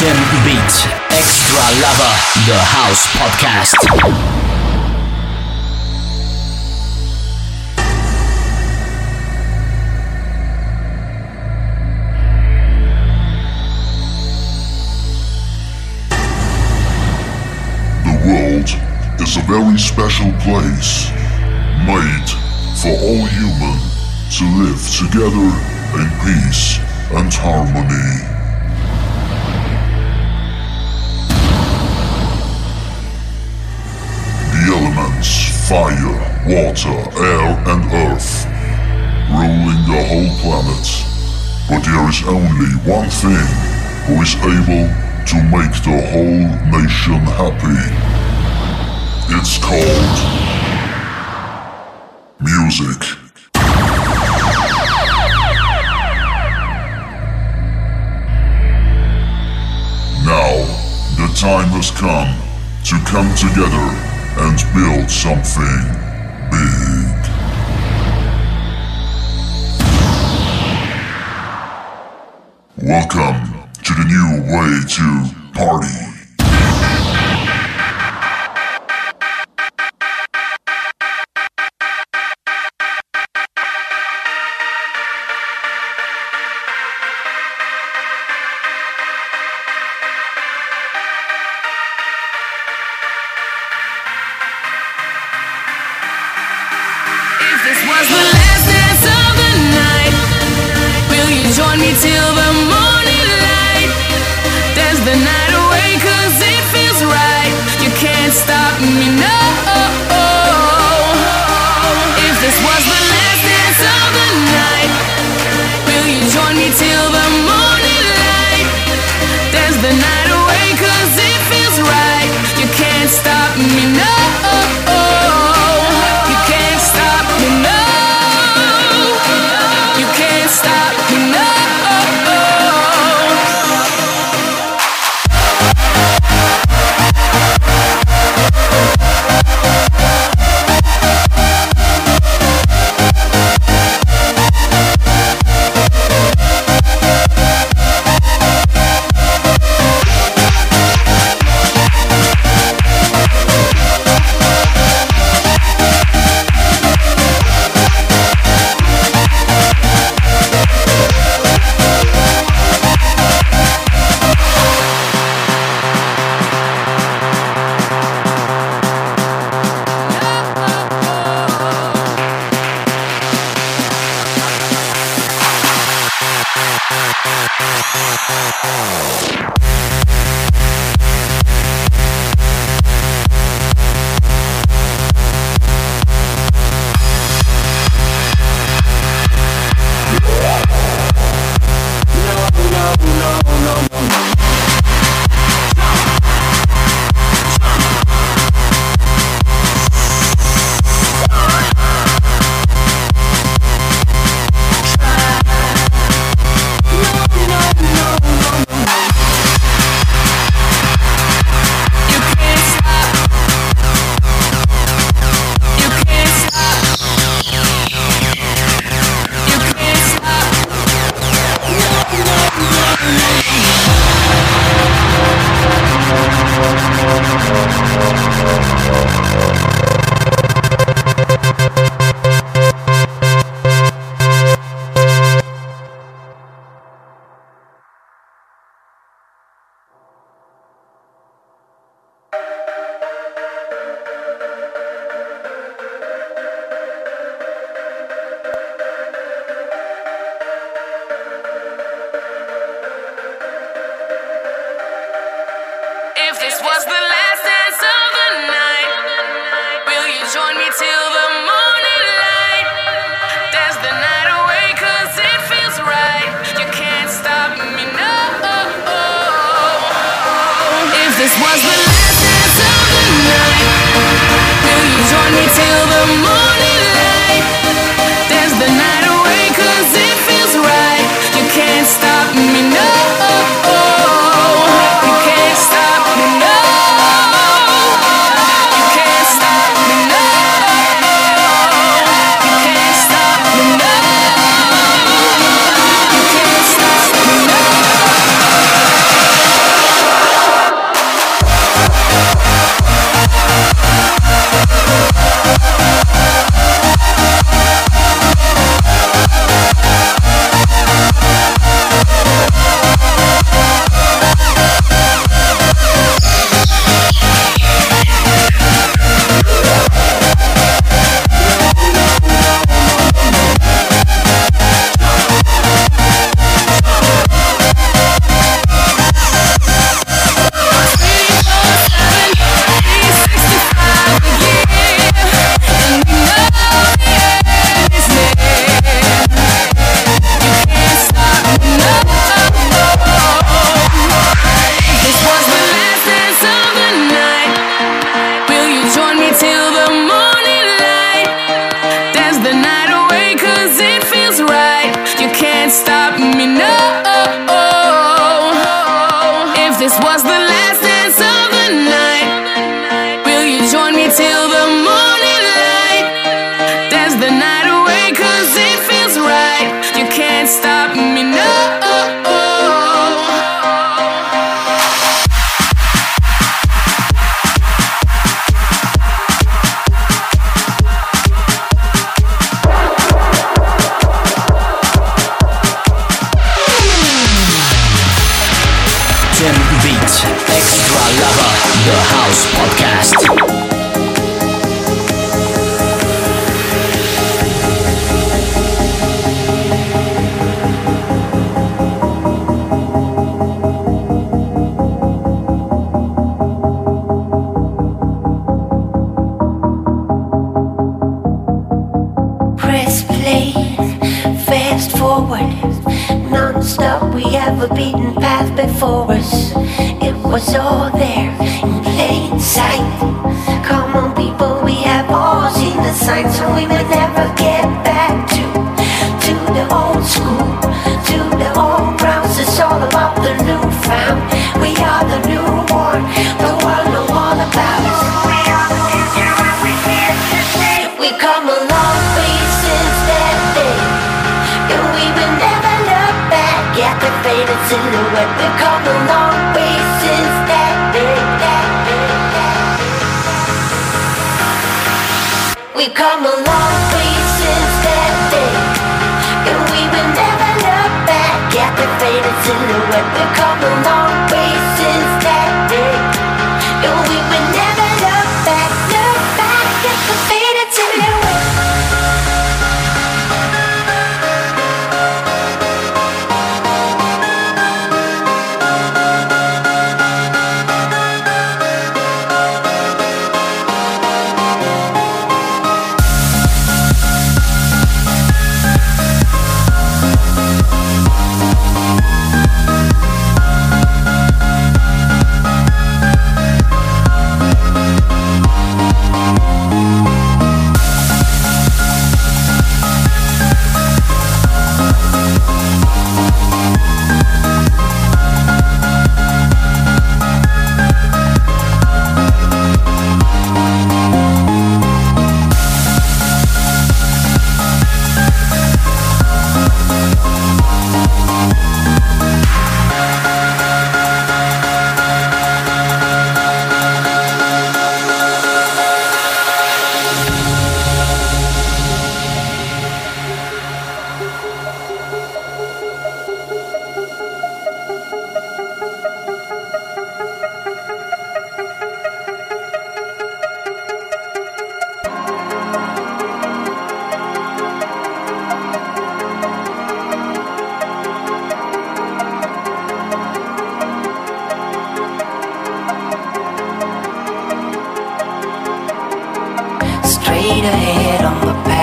Tim Beat, Extra Lover, The House Podcast. The world is a very special place, made for all human to live together in peace and harmony. Elements, fire, water, air and earth, ruling the whole planet. But there is only one thing who is able to make the whole nation happy. It's called music. Now, the time has come to come together and build something big. Welcome to the new way to party.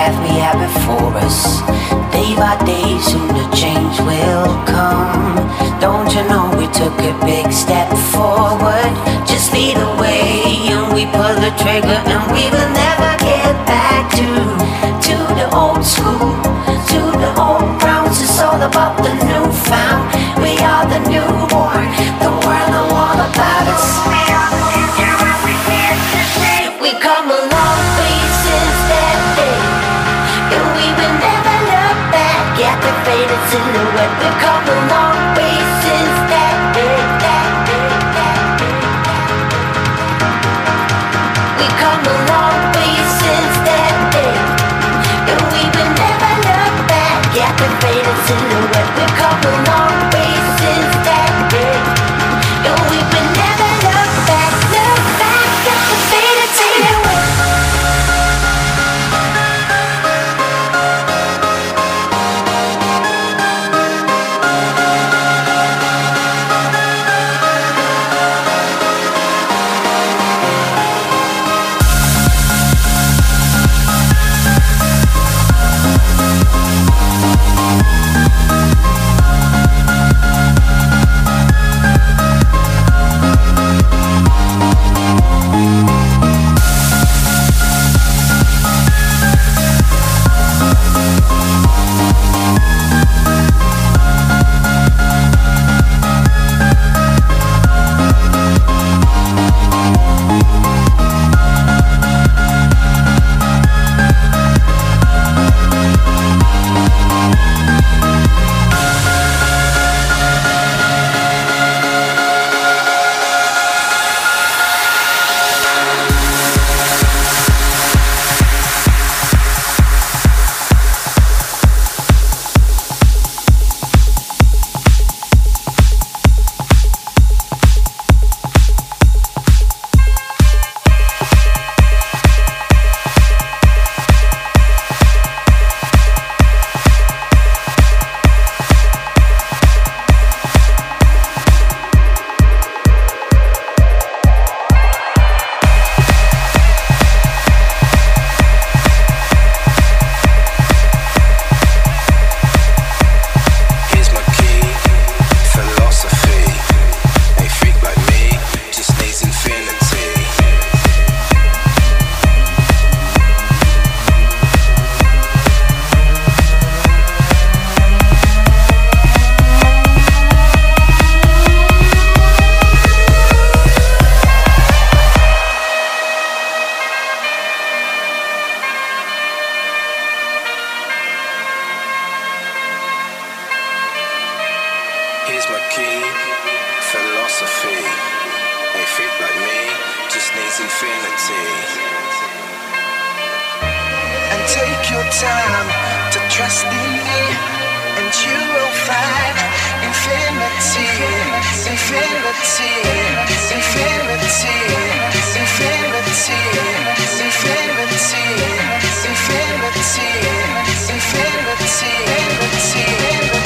path we have before us. Day by day, soon the change will come. Don't you know we took a big step forward? Just lead the way, and we pull the trigger, and we will never get back to. let the car fee. Ain't like me, just needs infinity. And take your time to trust in me, and you will find infinity, infinity, infinity, infinity, infinity, infinity, infinity, infinity.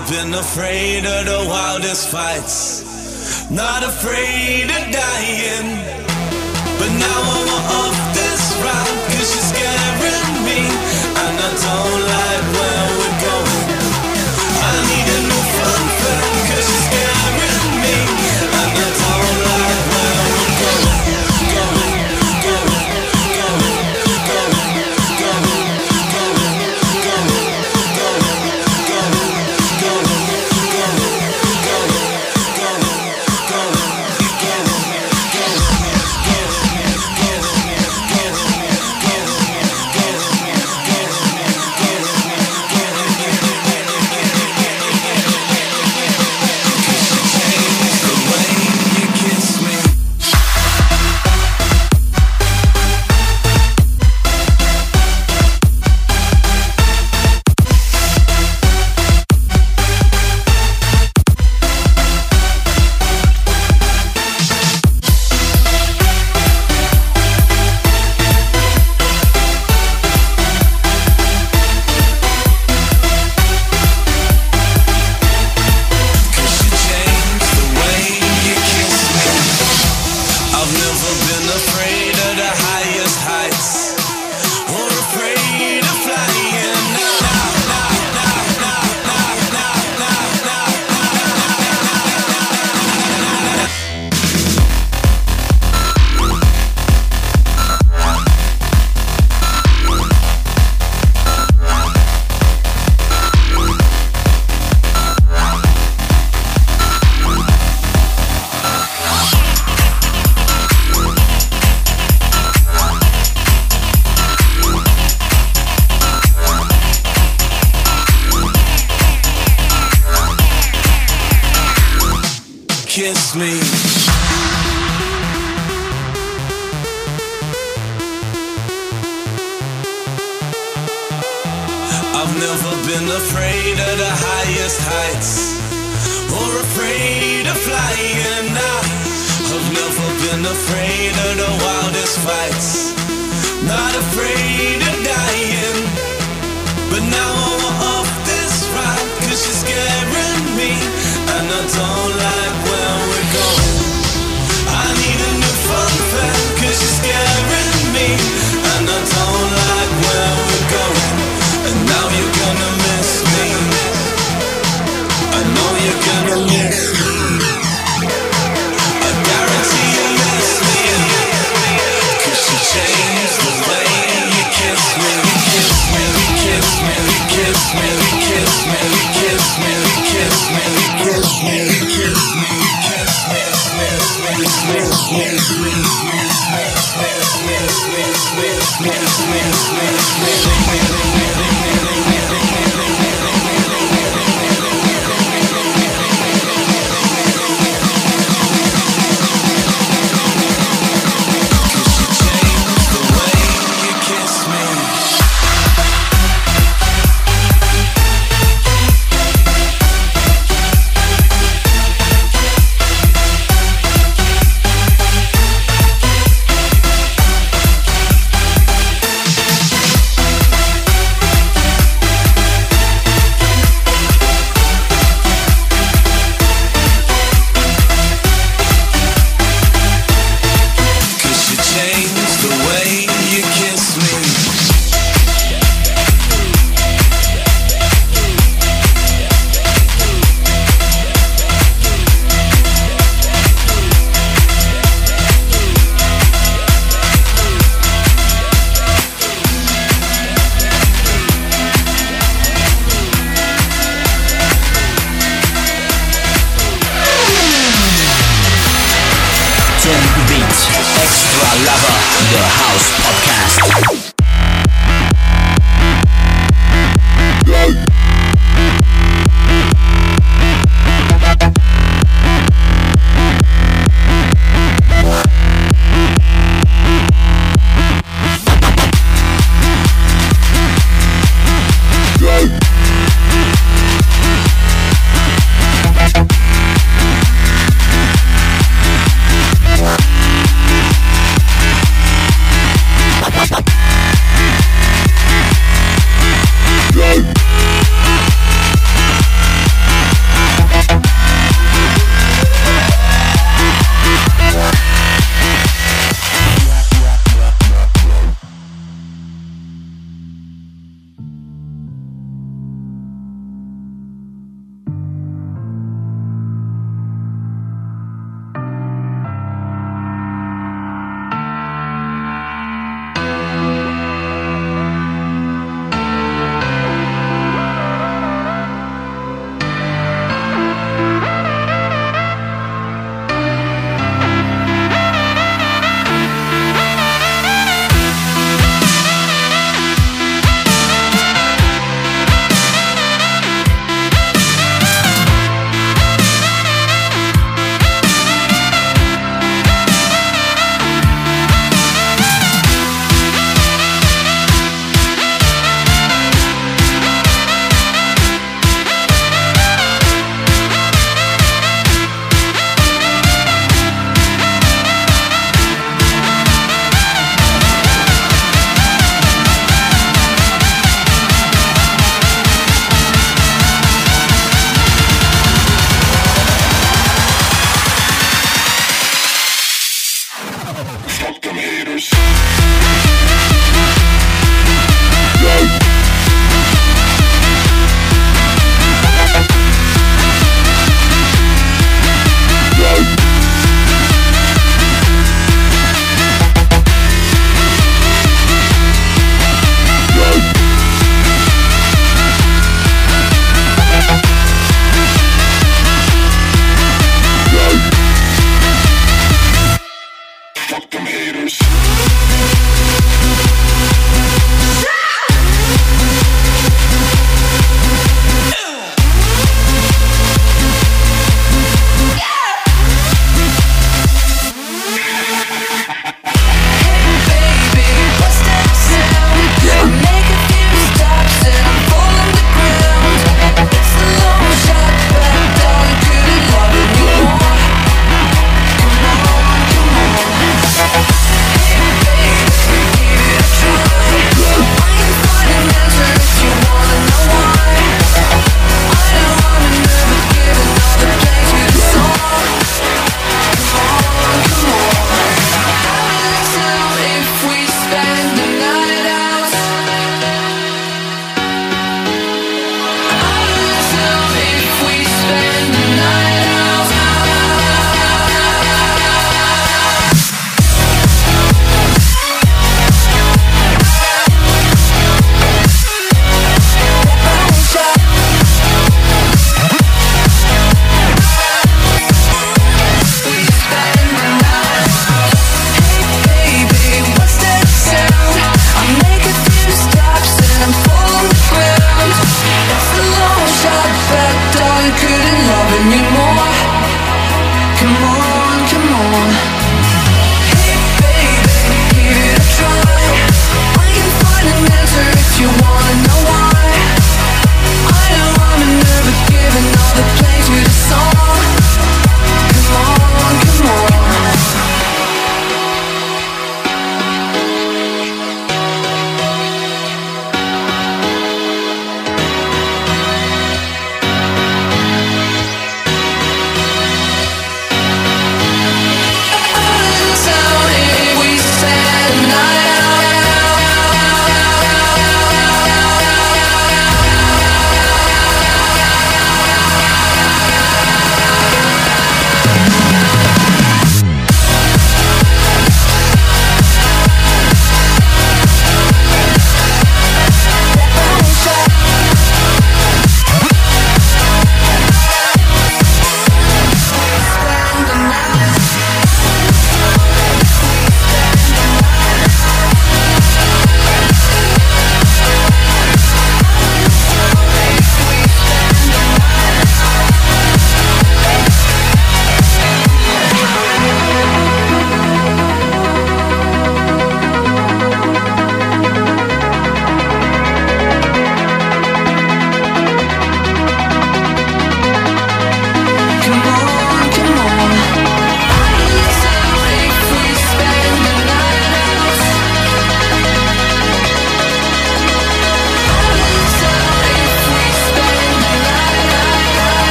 I've been afraid of the wildest fights, not afraid of dying. But now I'm off this route, cause you're scaring me, and I don't like where we swim swim swim swim swim swim swim swim.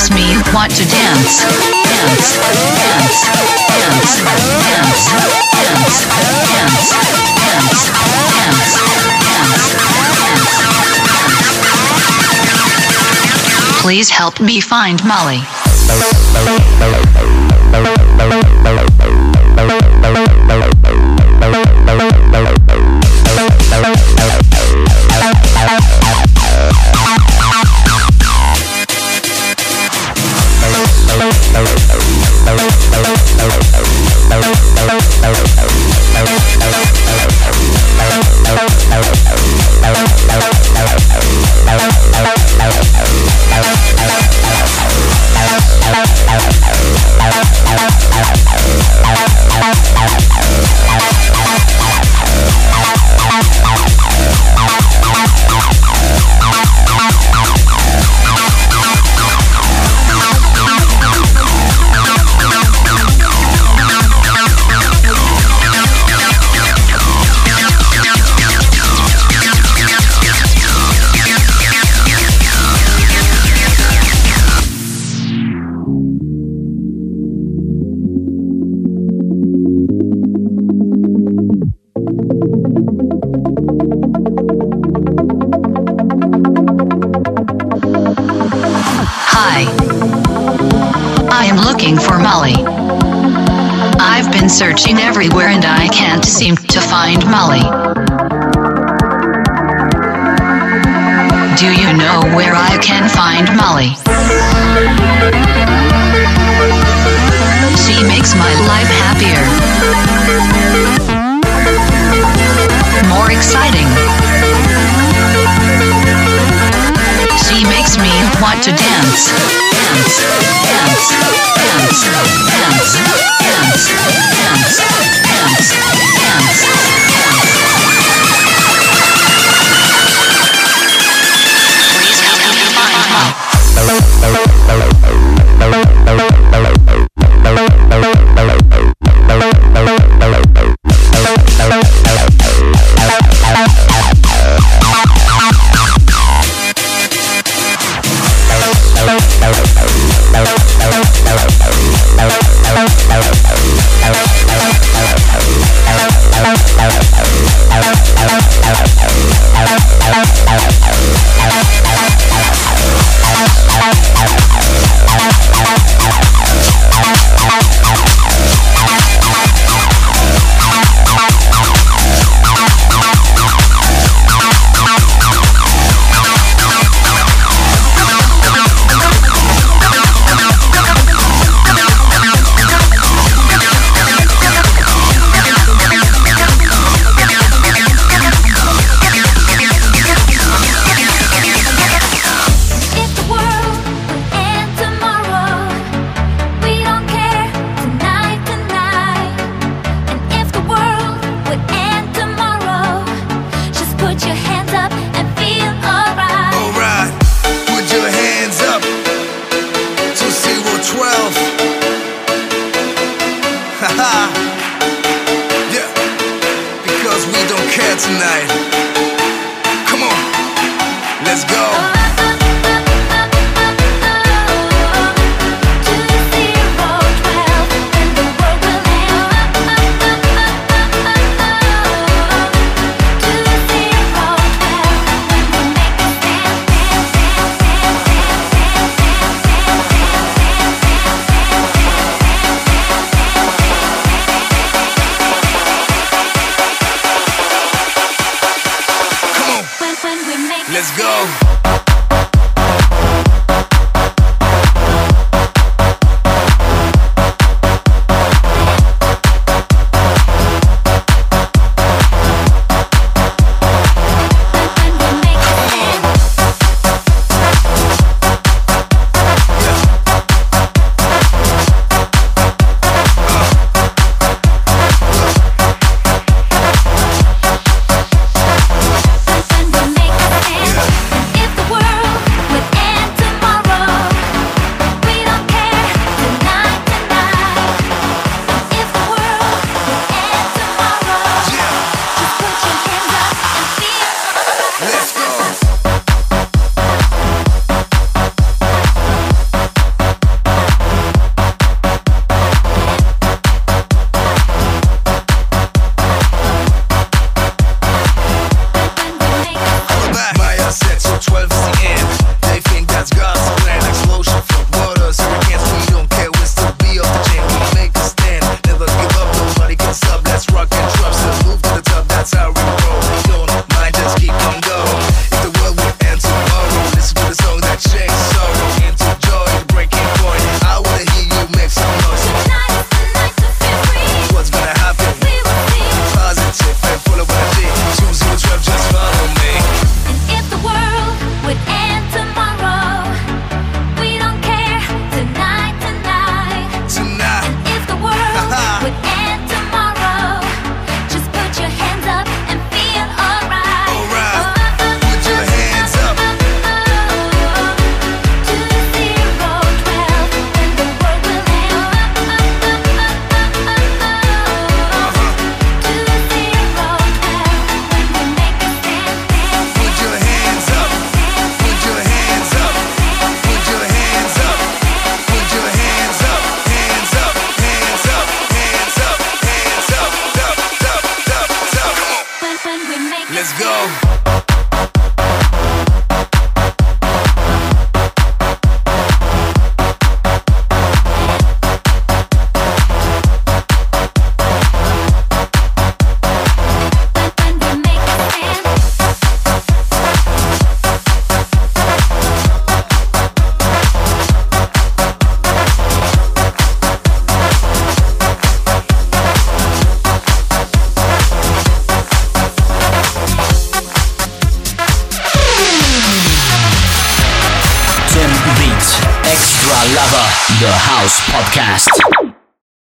makes me want to dance, dance, dance, dance, dance, dance, dance, dance, dance, dance. Please help me find Molly. Arab.